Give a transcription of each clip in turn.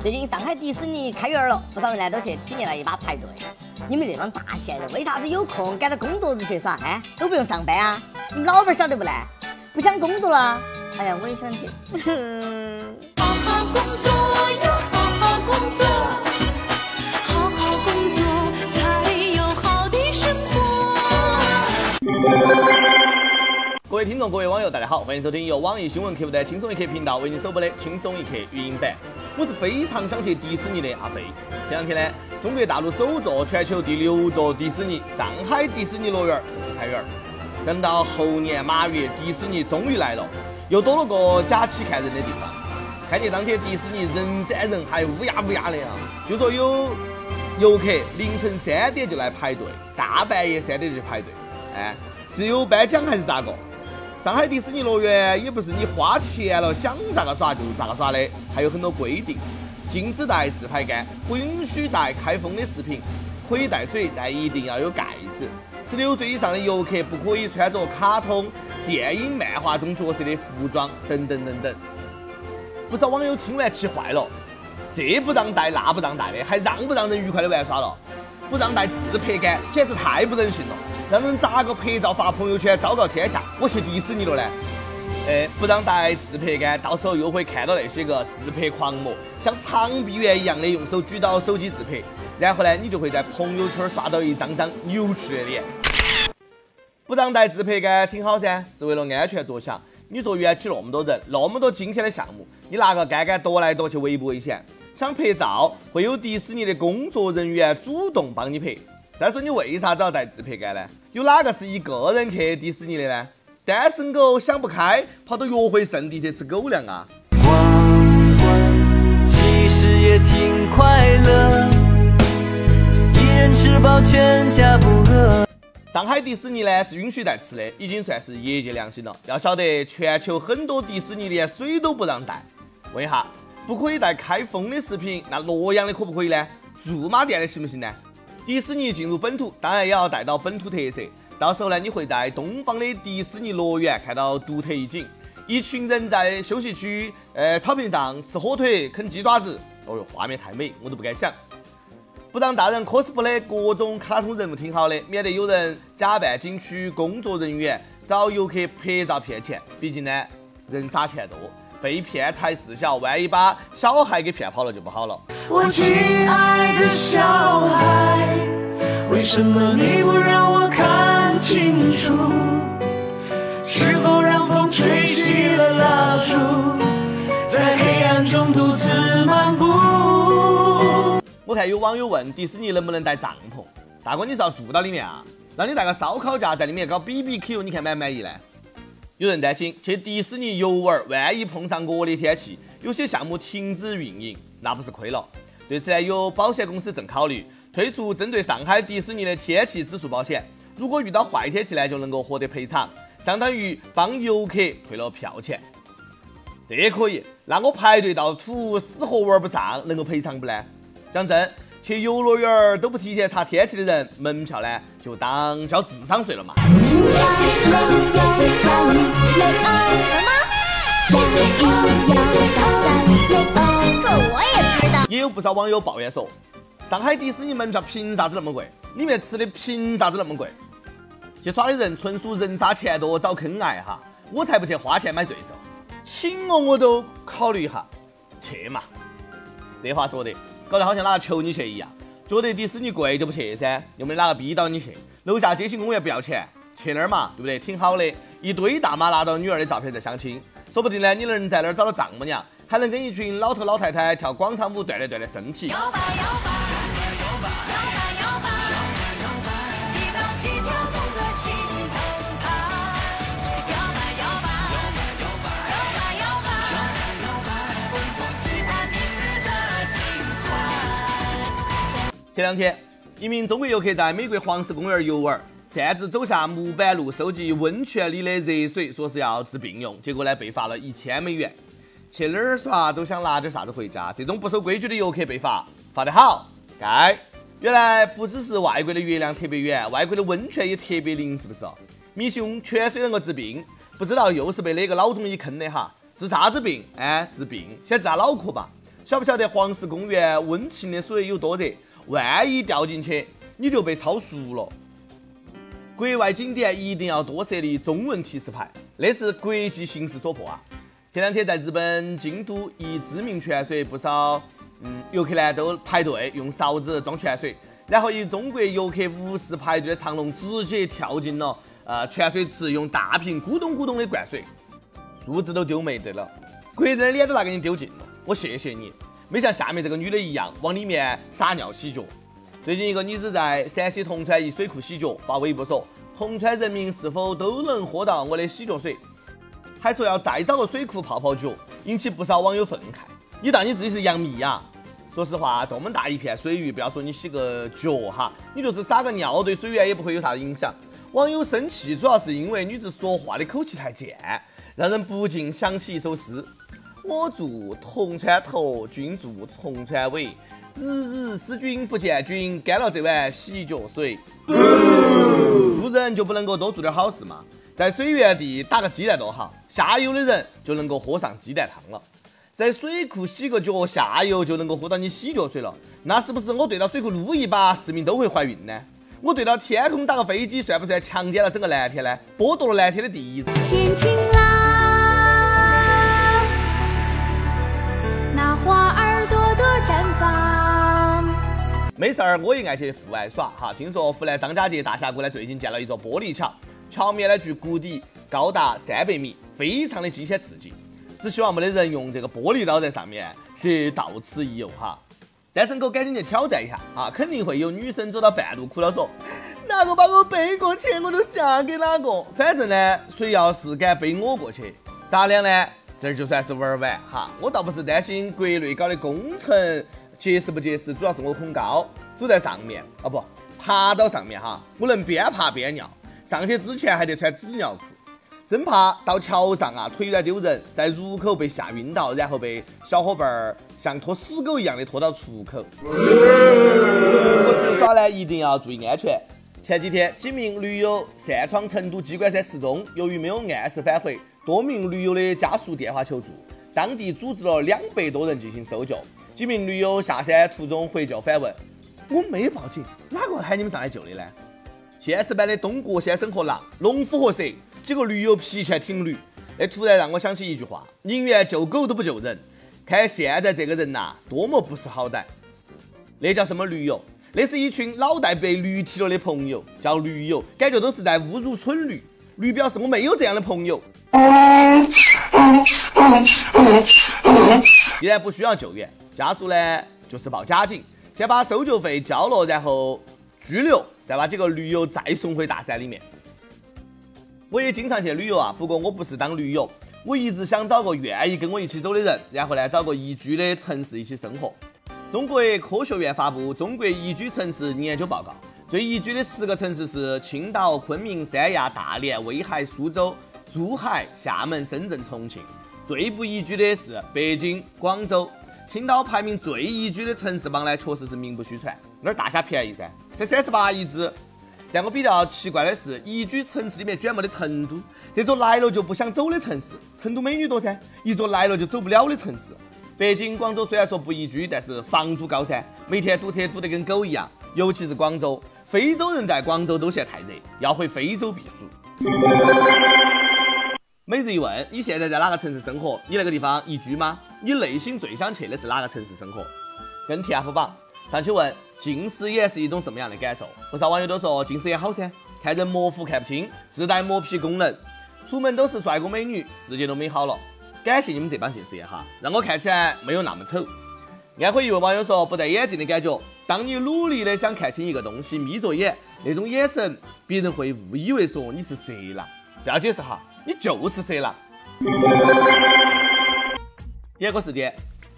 最近上海迪士尼开园了，不少人呢都去体验了一把排队。你们这帮大闲人为啥子有空赶到工作日去耍？哎，都不用上班啊？你们老板晓得不呢？不想工作了？哎呀，我也想去。好好工作要好好工作，好好工作才有好的生活。各位听众，各位网友，大家好，欢迎收听由网易新闻客户端轻松一刻频道为您首播的轻松一刻语音版。我是非常想去迪士尼的阿飞。这两天呢，中国大陆首座、全球第六座迪士尼——上海迪士尼乐园正式开园。等到猴年马月，迪士尼终于来了，又多了。个假期看人的地方。开业当天，迪士尼人山人海，乌鸦乌鸦的啊！就说有游客凌晨三点就来排队，大半夜三点就排队，哎，是有颁奖还是咋个？上海迪士尼乐园也不是你花钱了想咋个耍就咋个耍的，还有很多规定：禁止带自拍杆，不允许带开封的视频，可以带水，但一定要有盖子。十六岁以上的游客不可以穿着卡通、电影、漫画中角色的服装，等等等等。不少网友听完气坏了，这不让带那不让带的，还让不让人愉快的玩耍了？不让带自拍杆，简直太不人性了！让人咋个拍照发朋友圈昭告天下？我去迪士尼了呢！哎，不让带自拍杆，到时候又会看到那些个自拍狂魔，像长臂猿一样的用手举到手机自拍，然后呢，你就会在朋友圈刷到一张张扭曲的脸。不让带自拍杆挺好噻，是为了安全着想。你说园区那么多人，那么多惊险的项目，你拿个杆杆踱来踱去危不危险？想拍照，会有迪士尼的工作人员主动帮你拍。再说你为啥子要带自拍杆呢？有哪个是一个人去迪士尼的呢？单身狗想不开，跑到约会圣地去吃狗粮啊！光棍其实也挺快乐，一人吃饱全家不饿。上海迪士尼呢是允许带吃的，已经算是业界良心了。要晓得，全球很多迪士尼连水都不让带。问一下，不可以带开封的食品，那洛阳的可不可以呢？驻马店的行不行呢？迪士尼进入本土，当然也要带到本土特色。到时候呢，你会在东方的迪士尼乐园看到独特一景：一群人在休息区、呃草坪上吃火腿、啃鸡爪子。哦哟，画面太美，我都不敢想。不让大人 cosplay 各种卡通人物挺好的，免得有人假扮景区工作人员找游客拍照骗钱。毕竟呢，人傻钱多，被骗才事小，万一把小孩给骗跑了就不好了。我亲爱的小孩，为什么你不让我看清楚？是否让风吹熄了蜡烛，在黑暗中独自漫步？我看有网友问迪士尼能不能带帐篷？大哥，你是要住到里面啊？让你带个烧烤架在里面搞 BBQ，你看满不满意呢？有人担心去迪士尼游玩，万一碰上恶劣天气，有些项目停止运营。那不是亏了？对此呢，有保险公司正考虑推出针对上海迪士尼的天气指数保险。如果遇到坏天气呢，就能够获得赔偿，相当于帮游客退了票钱。这也可以？那我排队到吐，死活玩不上，能够赔偿不呢？讲真，去游乐园都不提前查天气的人，门票呢就当交智商税了嘛。也有不少网友抱怨说，上海迪士尼门票凭啥子那么贵？里面吃的凭啥子那么贵？去耍的人纯属人傻钱多找坑挨哈！我才不去花钱买罪受，请我我都考虑一下，去嘛！这话说的，搞得好像哪个求你去一样。觉得迪士尼贵就不去噻，又没哪个逼到你去。楼下街心公园不要钱，去那儿嘛，对不对？挺好的，一堆大妈拿到女儿的照片在相亲，说不定呢，你能在那儿找到丈母娘。还能跟一群老头老太太跳广场舞锻炼锻炼身体。前两天，一名中国游客在美国黄石公园游玩，擅自走下木板路收集温泉里的热水，说是要治病用，结果呢被罚了一千美元。去哪儿耍都想拿点啥子回家，这种不守规矩的游客被罚，罚得好，该。原来不只是外国的月亮特别圆，外国的温泉也特别灵，是不是？迷信用泉水能够治病，不知道又是被哪个老中医坑的哈？治啥子病？哎，治病，先治下脑壳吧。晓不晓得黄石公园温情的水有多热？万一掉进去，你就被超熟了。国外景点一定要多设立中文提示牌，那是国际形势所迫啊！前两天在日本京都一知名泉水，不少嗯游客呢都排队用勺子装泉水，然后一中国游客无视排队的长龙，直接跳进了呃泉水池，用大瓶咕咚咕咚的灌水，树子都丢没得了，国人的脸都拿给你丢尽了。我谢谢你，没像下面这个女的一样往里面撒尿洗脚。最近一个女子在陕西铜川一水库洗脚，发微博说：“铜川人民是否都能喝到我的洗脚水？”还说要再找个水库泡泡脚，引起不少网友愤慨。你当你自己是杨幂呀？说实话，这么大一片水域，不要说你洗个脚哈，你就是撒个尿，对水源也不会有啥影响。网友生气主要是因为女子说话的口气太贱，让人不禁想起一首诗。我住铜川头，君住铜川尾。日日思君不见君，干了这碗洗脚水。做人就不能够多做点好事吗？在水源地打个鸡蛋多好，下游的人就能够喝上鸡蛋汤了。在水库洗个脚，下游就能够喝到你洗脚水了。那是不是我对着水库撸一把，市民都会怀孕呢？我对着天空打个飞机，算不算强奸了整个蓝天呢？剥夺了蓝天的第一。天晴啦。没事儿，我也爱去户外耍哈。听说湖南张家界大峡谷呢，最近建了一座玻璃桥，桥面呢距谷底高达三百米，非常的惊险刺激。只希望没得人用这个玻璃刀在上面去到此一游哈。单身狗赶紧去挑战一下啊！肯定会有女生走到半路哭了说：“哪个把我背过去，我都嫁给哪个。反正呢，谁要是敢背我过去，咱俩呢这就算是玩完哈。我倒不是担心国内搞的工程。”结实不结实，主要是我恐高，走在上面啊不，爬到上面哈，我能边爬边尿，上去之前还得穿纸尿裤，真怕到桥上啊腿软丢人，在入口被吓晕倒，然后被小伙伴儿像拖死狗一样的拖到出口。我出耍呢，一定要注意安全。前几天几名驴友擅闯成都鸡冠山失踪，由于没有按时返回，多名驴友的家属电话求助，当地组织了两百多人进行搜救。几名驴友下山途中回救反问：“我没报警，哪个喊你们上来救的呢？”现实版的东郭先生和狼，农夫和蛇，几个驴友皮前挺驴，那突然让我想起一句话：宁愿救狗都不救人。看现在这个人呐，多么不识好歹！那叫什么驴友？那是一群脑袋被驴踢了的朋友，叫驴友，感觉都是在侮辱蠢驴。驴表示我没有这样的朋友。既然不需要救援。家属呢，就是报假警，先把搜救费交了，然后拘留，再把几个驴友再送回大山里面。我也经常去旅游啊，不过我不是当驴友，我一直想找个愿意跟我一起走的人，然后呢，找个宜居的城市一起生活。中国科学院发布《中国宜居城市研究报告》，最宜居的十个城市是青岛、昆明、三亚、大连、威海、苏州、珠海、厦门、深圳、重庆，最不宜居的是北京、广州。青岛排名最宜居的城市榜呢，确实是名不虚传，那儿大虾便宜噻，才三十八一只。但我比较奇怪的是，宜居城市里面居然没得成都，这座来了就不想走的城市。成都美女多噻，一座来了就走不了的城市。北京、广州虽然说不宜居，但是房租高噻，每天堵车堵得跟狗一样。尤其是广州，非洲人在广州都嫌太热，要回非洲避暑。每日一问：你现在在哪个城市生活？你那个地方宜居吗？你内心最想去的是哪个城市生活？跟 TF 榜上去问近视眼是一种什么样的感受？不少网友都说近视眼好噻，看人模糊看不清，自带磨皮功能，出门都是帅哥美女，世界都美好了。感谢你们这帮近视眼哈，让我看起来没有那么丑。安徽一位网友说不戴眼镜的感觉，当你努力的想看清一个东西，眯着眼，那种眼神，别人会误以为说你是色狼。不要解释哈。你就是色狼。第二个时间，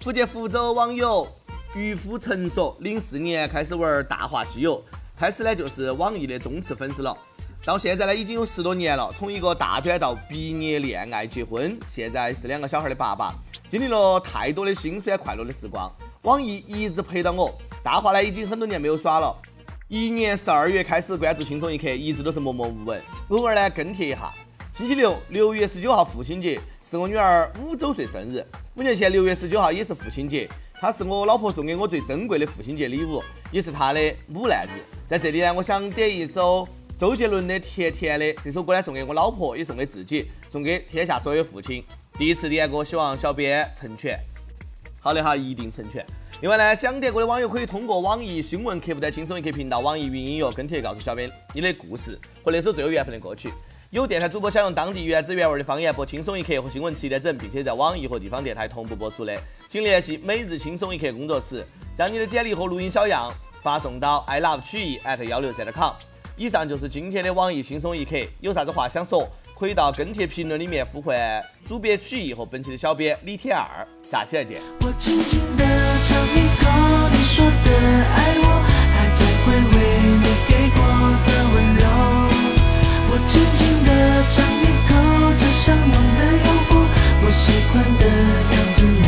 福建福州网友渔夫陈说，零四年开始玩《大话西游》，开始呢就是网易的忠实粉丝了，到现在呢已经有十多年了，从一个大专到毕业、恋爱、结婚，现在是两个小孩的爸爸，经历了太多的辛酸快乐的时光，网易一直陪到我。大话呢已经很多年没有耍了，一年十二月开始关注轻松一刻，一直都是默默无闻，偶尔呢跟帖一下。星期六，六月十九号父亲节，是我女儿五周岁生日。五年前六月十九号也是父亲节，她是我老婆送给我最珍贵的父亲节礼物，也是她的母难日。在这里呢，我想点一首周杰伦的《甜甜的》这首歌呢，送给我老婆，也送给自己，送给天下所有父亲。第一次点歌，希望小编成全。好的哈，一定成全。另外呢，想点歌的网友可以通过网易新闻客户端轻松一刻频道、网易云音乐跟帖告诉小编你的故事和那首最有缘分的歌曲。有电台主播想用当地原汁原味的方言播《轻松一刻》和新闻七点整，并且在网易和地方电台同步播出的，请联系每日轻松一刻工作室，将你的简历和录音小样发送到 i love 曲艺 at 幺六三点 com。以上就是今天的网易轻松一刻，有啥子话想说，可以到跟帖评论里面呼唤主编曲艺和本期的小编李天二。下期再见。我轻轻的尝一口你说的爱我，还在回味你给过的温柔。我轻轻的。尝一口这香浓的诱惑，我喜欢的样子你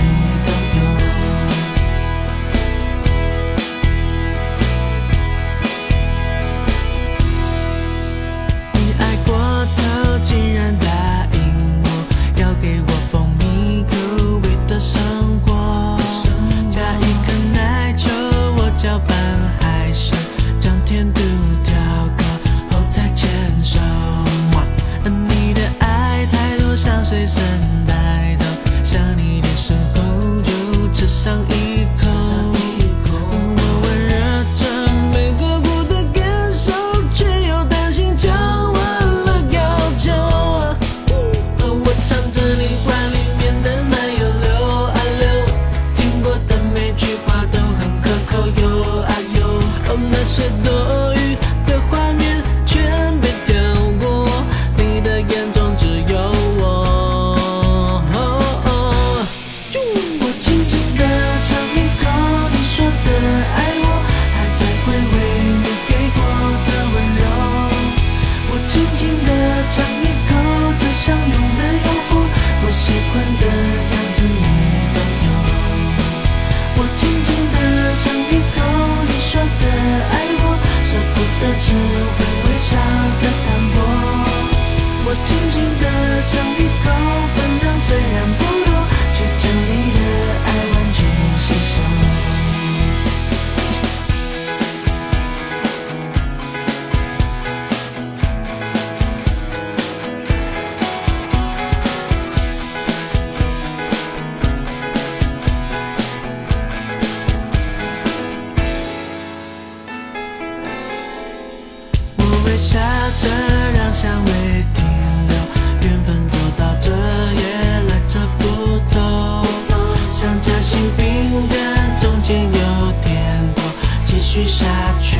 下去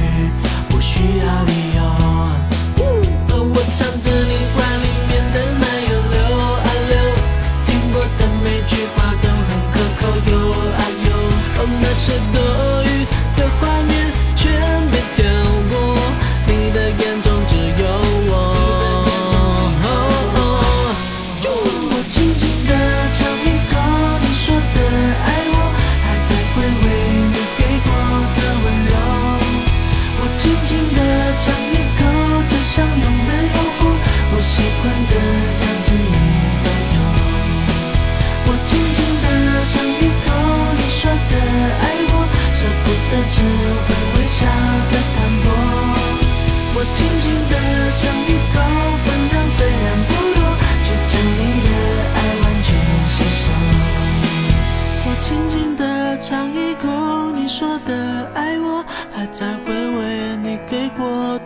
不需要理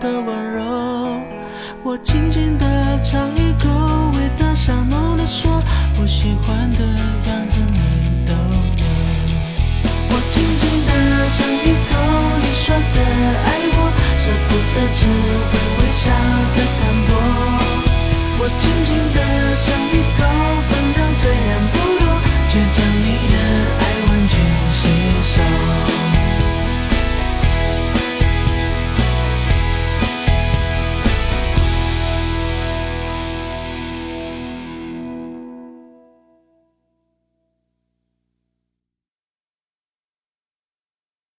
的温柔，我轻轻的尝一口，味道香浓的说，我喜欢的样子你都有，我轻轻的尝一口。